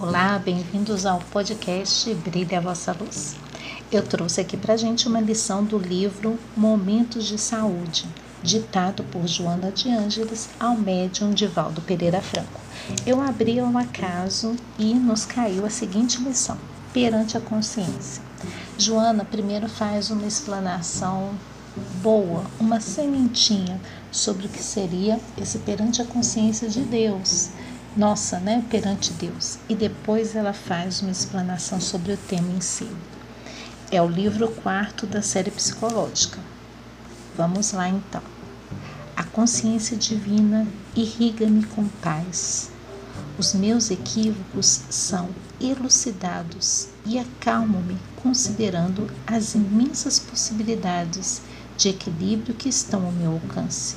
Olá, bem-vindos ao podcast Brilha a Vossa Luz. Eu trouxe aqui para gente uma lição do livro Momentos de Saúde, ditado por Joana de Ângeles ao médium Divaldo Pereira Franco. Eu abri ao acaso e nos caiu a seguinte lição: perante a consciência. Joana primeiro faz uma explanação boa, uma sementinha sobre o que seria esse perante a consciência de Deus nossa, né, perante Deus. E depois ela faz uma explanação sobre o tema em si. É o livro quarto da série psicológica. Vamos lá então. A consciência divina irriga-me com paz. Os meus equívocos são elucidados e acalmo-me considerando as imensas possibilidades de equilíbrio que estão ao meu alcance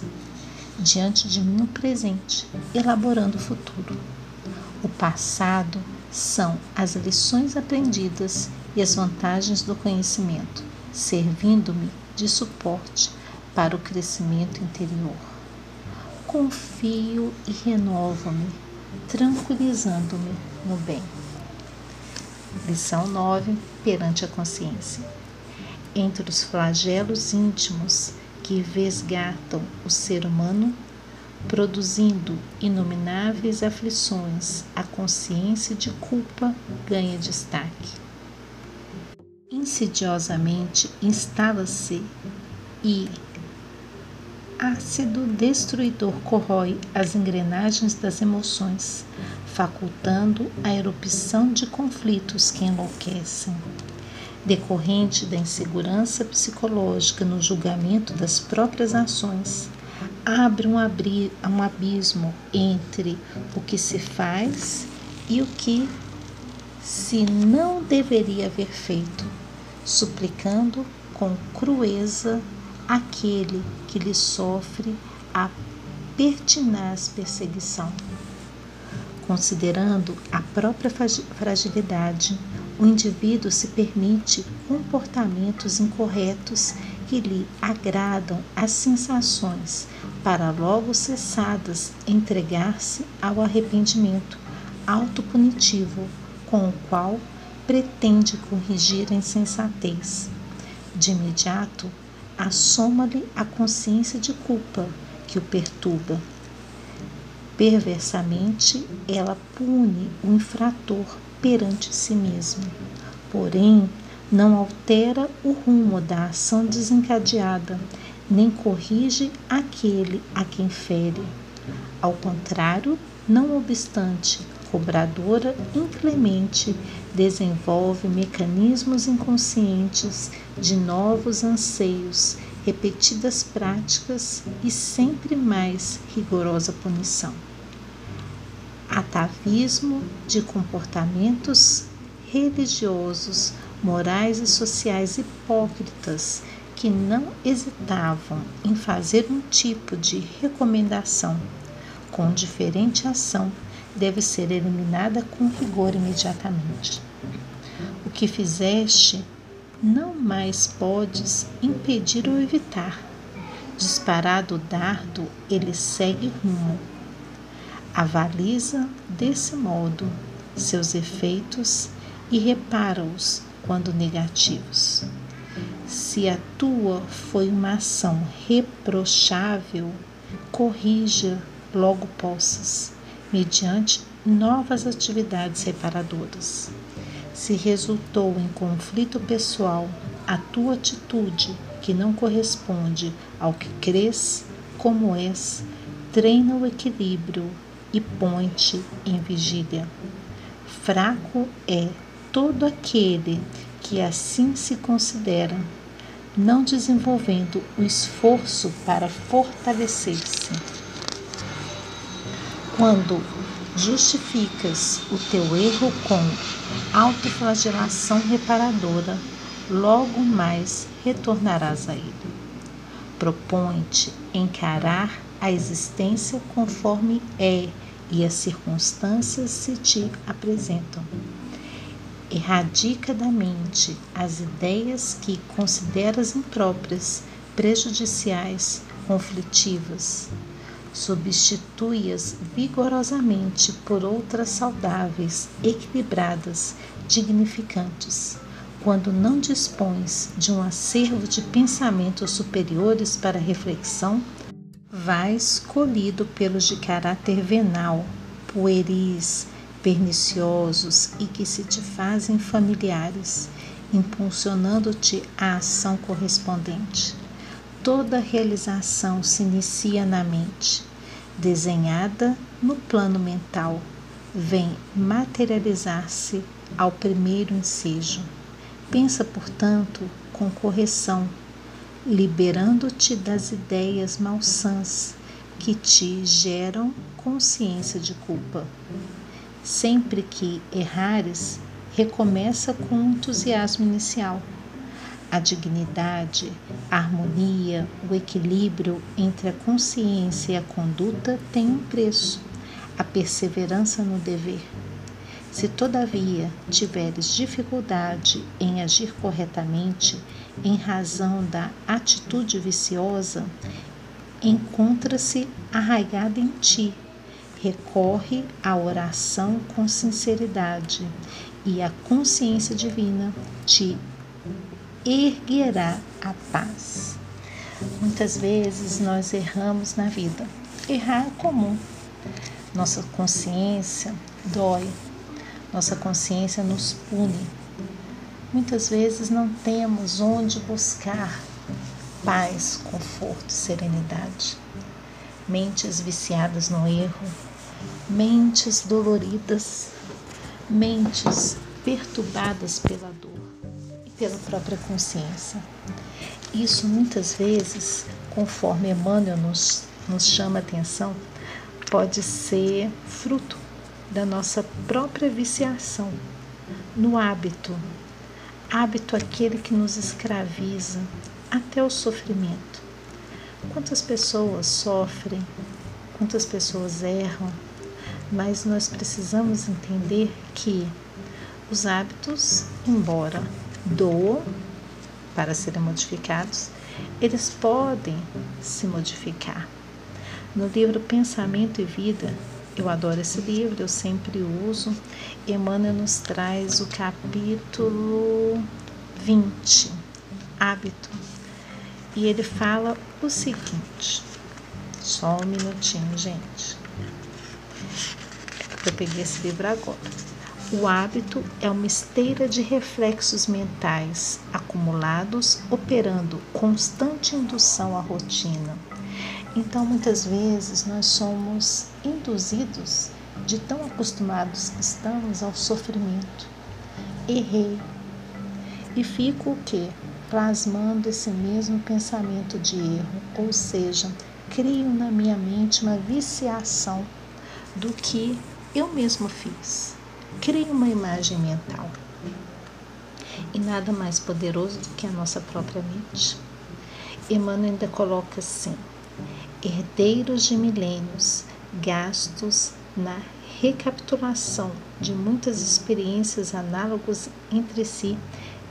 diante de mim o presente, elaborando o futuro. O passado são as lições aprendidas e as vantagens do conhecimento, servindo-me de suporte para o crescimento interior. Confio e renovo-me, tranquilizando-me no bem. Lição 9 Perante a consciência. Entre os flagelos íntimos que vesgatam o ser humano, produzindo inomináveis aflições, a consciência de culpa ganha destaque. Insidiosamente instala-se e ácido destruidor corrói as engrenagens das emoções, facultando a erupção de conflitos que enlouquecem decorrente da insegurança psicológica no julgamento das próprias ações, abre um, abri um abismo entre o que se faz e o que se não deveria haver feito, suplicando com crueza aquele que lhe sofre a pertinaz perseguição. Considerando a própria fragilidade, o indivíduo se permite comportamentos incorretos que lhe agradam as sensações, para logo cessadas entregar-se ao arrependimento autopunitivo, com o qual pretende corrigir a insensatez. De imediato, assoma-lhe a consciência de culpa que o perturba. Perversamente, ela pune o infrator perante si mesmo. Porém, não altera o rumo da ação desencadeada, nem corrige aquele a quem fere. Ao contrário, não obstante, cobradora inclemente desenvolve mecanismos inconscientes de novos anseios, repetidas práticas e sempre mais rigorosa punição atavismo de comportamentos religiosos, morais e sociais hipócritas que não hesitavam em fazer um tipo de recomendação com diferente ação deve ser eliminada com rigor imediatamente. O que fizeste não mais podes impedir ou evitar. Disparado o dardo, ele segue rumo Avaliza desse modo seus efeitos e repara-os quando negativos. Se a tua foi uma ação reprochável, corrija logo possas, mediante novas atividades reparadoras. Se resultou em conflito pessoal a tua atitude que não corresponde ao que crês, como és, treina o equilíbrio e põe-te em vigília. Fraco é todo aquele que assim se considera, não desenvolvendo o esforço para fortalecer-se. Quando justificas o teu erro com autoflagelação reparadora, logo mais retornarás a ele. Propõe-te encarar a existência conforme é e as circunstâncias se te apresentam. Erradica da mente as ideias que consideras impróprias, prejudiciais, conflitivas. substitui-as vigorosamente por outras saudáveis, equilibradas, dignificantes. Quando não dispões de um acervo de pensamentos superiores para reflexão, vais colhido pelos de caráter venal, pueris, perniciosos e que se te fazem familiares, impulsionando-te à ação correspondente. Toda realização se inicia na mente, desenhada no plano mental, vem materializar-se ao primeiro ensejo. Pensa, portanto, com correção, liberando-te das ideias malsãs que te geram consciência de culpa. Sempre que errares, recomeça com o entusiasmo inicial a dignidade, a harmonia, o equilíbrio entre a consciência e a conduta têm um preço, a perseverança no dever. Se todavia tiveres dificuldade em agir corretamente em razão da atitude viciosa, encontra-se arraigada em ti. Recorre à oração com sinceridade e a consciência divina te erguerá a paz. Muitas vezes nós erramos na vida. Errar é comum. Nossa consciência dói, nossa consciência nos pune. Muitas vezes não temos onde buscar paz, conforto, serenidade. Mentes viciadas no erro, mentes doloridas, mentes perturbadas pela dor pela própria consciência. Isso muitas vezes, conforme Emmanuel nos, nos chama a atenção, pode ser fruto da nossa própria viciação no hábito. Hábito aquele que nos escraviza até o sofrimento. Quantas pessoas sofrem, quantas pessoas erram, mas nós precisamos entender que os hábitos, embora do para serem modificados, eles podem se modificar. No livro Pensamento e Vida, eu adoro esse livro, eu sempre uso. Emmanuel nos traz o capítulo 20, Hábito. E ele fala o seguinte: só um minutinho, gente. Eu peguei esse livro agora. O hábito é uma esteira de reflexos mentais acumulados, operando constante indução à rotina. Então, muitas vezes, nós somos induzidos, de tão acostumados que estamos, ao sofrimento. Errei. E fico o quê? Plasmando esse mesmo pensamento de erro, ou seja, crio na minha mente uma viciação do que eu mesmo fiz Crie uma imagem mental. E nada mais poderoso do que a nossa própria mente. Emmanuel ainda coloca assim: herdeiros de milênios, gastos na recapitulação de muitas experiências análogas entre si,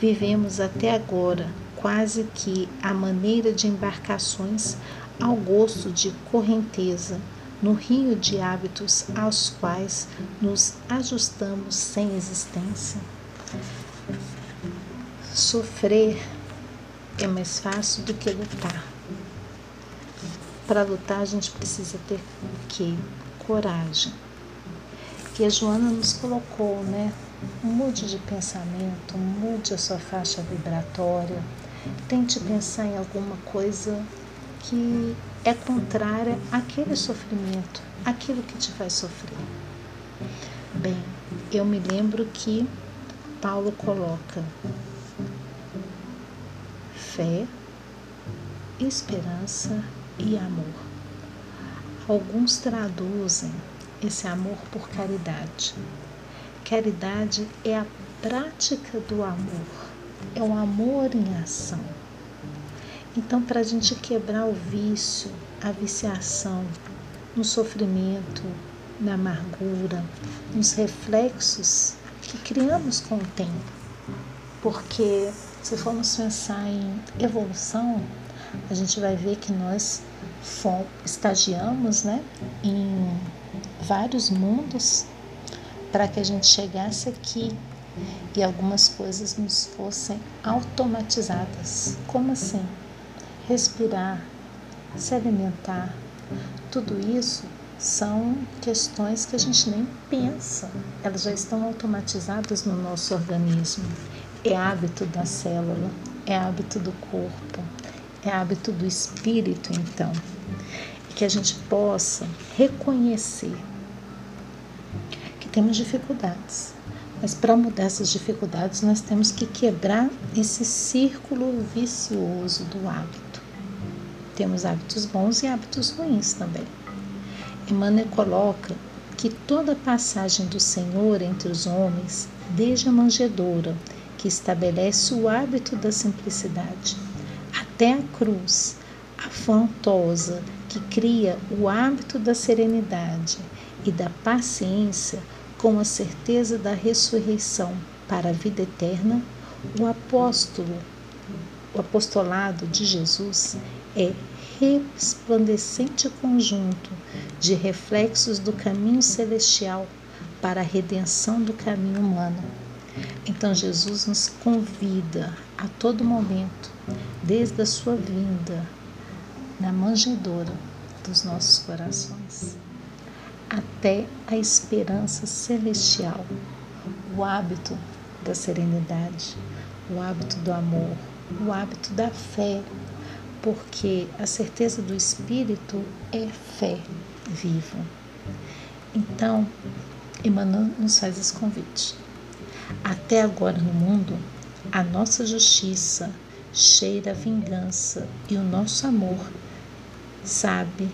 vivemos até agora quase que a maneira de embarcações ao gosto de correnteza no rio de hábitos aos quais nos ajustamos sem existência. Sofrer é mais fácil do que lutar. Para lutar a gente precisa ter o quê? Coragem. Que a Joana nos colocou, né? Mude de pensamento, mude a sua faixa vibratória, tente pensar em alguma coisa que é contrária àquele sofrimento, aquilo que te faz sofrer. Bem, eu me lembro que Paulo coloca fé, esperança e amor. Alguns traduzem esse amor por caridade. Caridade é a prática do amor, é o amor em ação então, para a gente quebrar o vício, a viciação, no sofrimento, na amargura, nos reflexos que criamos com o tempo, porque se formos pensar em evolução, a gente vai ver que nós estagiamos né, em vários mundos para que a gente chegasse aqui e algumas coisas nos fossem automatizadas. Como assim? Respirar, se alimentar, tudo isso são questões que a gente nem pensa, elas já estão automatizadas no nosso organismo. É hábito da célula, é hábito do corpo, é hábito do espírito, então. Que a gente possa reconhecer que temos dificuldades, mas para mudar essas dificuldades, nós temos que quebrar esse círculo vicioso do hábito. Temos hábitos bons e hábitos ruins também. Emmanuel coloca que toda passagem do Senhor entre os homens, desde a manjedoura, que estabelece o hábito da simplicidade, até a cruz, afrontosa, que cria o hábito da serenidade e da paciência, com a certeza da ressurreição para a vida eterna, o apóstolo, o apostolado de Jesus é resplandecente conjunto de reflexos do caminho celestial para a redenção do caminho humano. Então Jesus nos convida a todo momento, desde a sua vinda, na manjedoura dos nossos corações até a esperança celestial, o hábito da serenidade, o hábito do amor, o hábito da fé, porque a certeza do Espírito é fé viva. Então, Emmanuel nos faz esse convite. Até agora no mundo, a nossa justiça cheira a vingança e o nosso amor sabe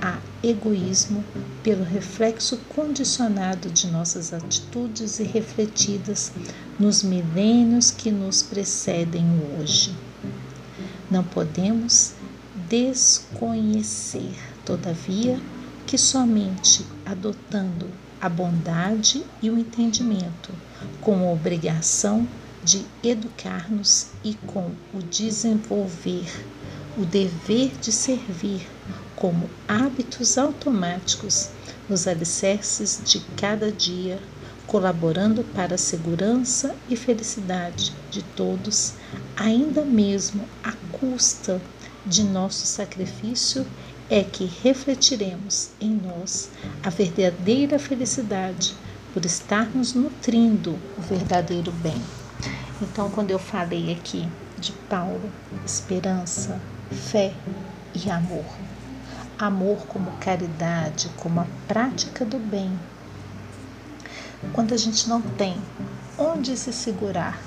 a egoísmo pelo reflexo condicionado de nossas atitudes e refletidas nos milênios que nos precedem hoje. Não podemos desconhecer, todavia, que somente adotando a bondade e o entendimento, com a obrigação de educar-nos e com o desenvolver o dever de servir como hábitos automáticos nos alicerces de cada dia, colaborando para a segurança e felicidade de todos, ainda mesmo à custa de nosso sacrifício, é que refletiremos em nós a verdadeira felicidade por estarmos nutrindo o verdadeiro bem. Então, quando eu falei aqui de Paulo, esperança, fé e amor, amor como caridade, como a prática do bem. Quando a gente não tem onde se segurar,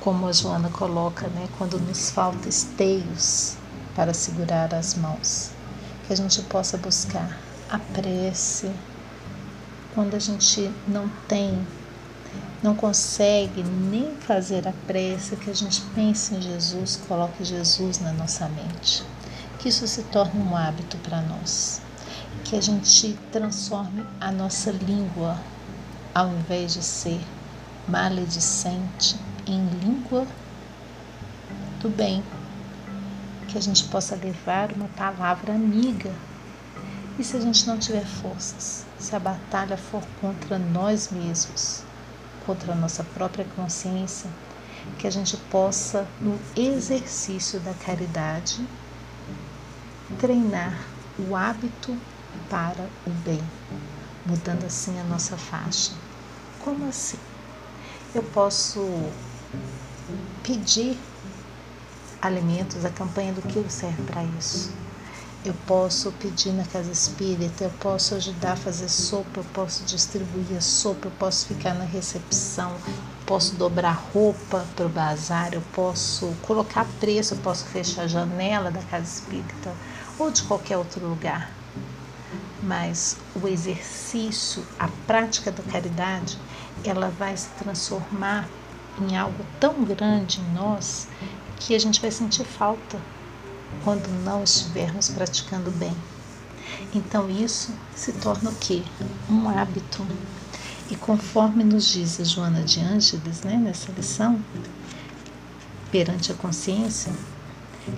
como a Joana coloca, né, quando nos falta esteios para segurar as mãos, que a gente possa buscar a prece. Quando a gente não tem, não consegue nem fazer a prece, que a gente pense em Jesus, coloque Jesus na nossa mente. Que isso se torne um hábito para nós, que a gente transforme a nossa língua, ao invés de ser maledicente, em língua do bem, que a gente possa levar uma palavra amiga. E se a gente não tiver forças, se a batalha for contra nós mesmos, contra a nossa própria consciência, que a gente possa, no exercício da caridade, treinar o hábito para o bem, mudando assim a nossa faixa. Como assim? Eu posso pedir alimentos, a campanha do quilo serve para isso. Eu posso pedir na casa espírita, eu posso ajudar a fazer sopa, eu posso distribuir a sopa, eu posso ficar na recepção, posso dobrar roupa para o bazar, eu posso colocar preço, eu posso fechar a janela da casa espírita ou de qualquer outro lugar. Mas o exercício, a prática da caridade, ela vai se transformar em algo tão grande em nós que a gente vai sentir falta quando não estivermos praticando bem. Então isso se torna o quê? Um hábito. E conforme nos diz a Joana de Ângeles, né, nessa lição, perante a consciência,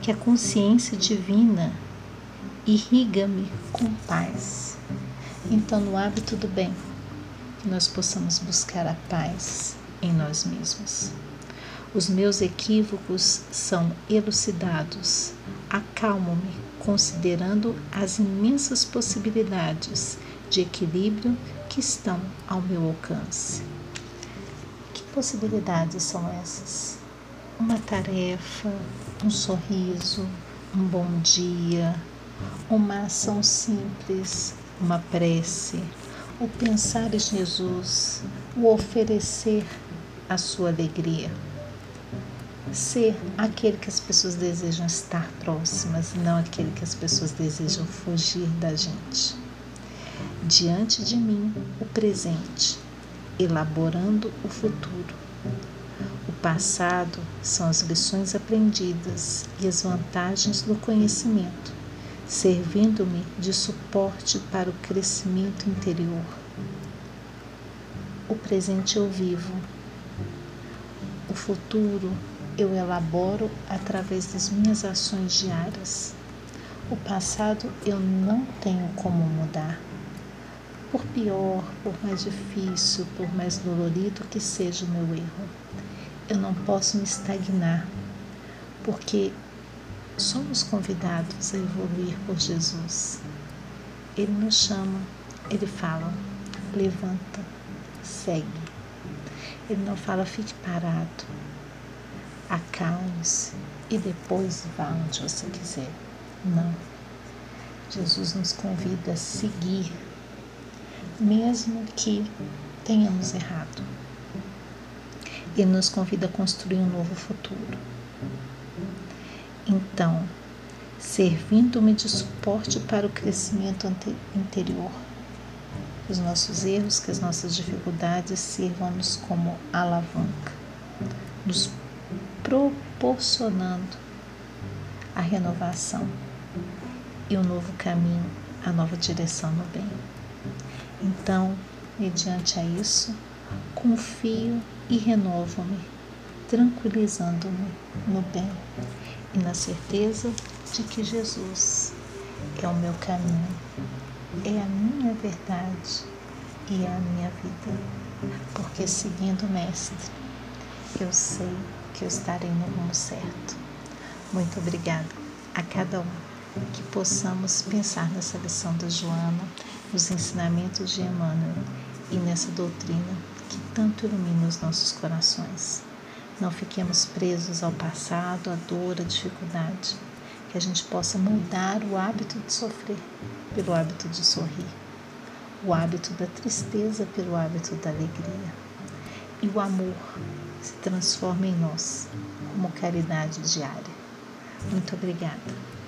que a consciência divina irriga-me com paz. Então, no hábito do bem, nós possamos buscar a paz em nós mesmos. Os meus equívocos são elucidados. Acalmo-me, considerando as imensas possibilidades de equilíbrio que estão ao meu alcance. Que possibilidades são essas? Uma tarefa, um sorriso, um bom dia, uma ação simples, uma prece, o pensar em Jesus, o oferecer a sua alegria. Ser aquele que as pessoas desejam estar próximas, não aquele que as pessoas desejam fugir da gente. Diante de mim, o presente, elaborando o futuro. O passado são as lições aprendidas e as vantagens do conhecimento servindo-me de suporte para o crescimento interior. O presente eu vivo, o futuro eu elaboro através das minhas ações diárias. O passado eu não tenho como mudar. Por pior, por mais difícil, por mais dolorido que seja o meu erro, eu não posso me estagnar, porque somos convidados a evoluir por Jesus. Ele nos chama, ele fala, levanta, segue. Ele não fala, fique parado, acalme-se e depois vá onde você quiser. Não. Jesus nos convida a seguir, mesmo que tenhamos errado. Ele nos convida a construir um novo futuro. Então, servindo-me de suporte para o crescimento interior. Que os nossos erros, que as nossas dificuldades sirvam-nos como alavanca, nos proporcionando a renovação e um novo caminho, a nova direção no bem. Então, mediante a isso, confio e renovo-me, tranquilizando-me no bem e na certeza de que Jesus é o meu caminho, é a minha verdade e é a minha vida. Porque seguindo o Mestre, eu sei que eu estarei no rumo certo. Muito obrigada a cada um. Que possamos pensar nessa lição da Joana, nos ensinamentos de Emmanuel e nessa doutrina que tanto ilumina os nossos corações. Não fiquemos presos ao passado, à dor, à dificuldade. Que a gente possa mudar o hábito de sofrer pelo hábito de sorrir, o hábito da tristeza pelo hábito da alegria. E o amor se transforma em nós como caridade diária. Muito obrigada.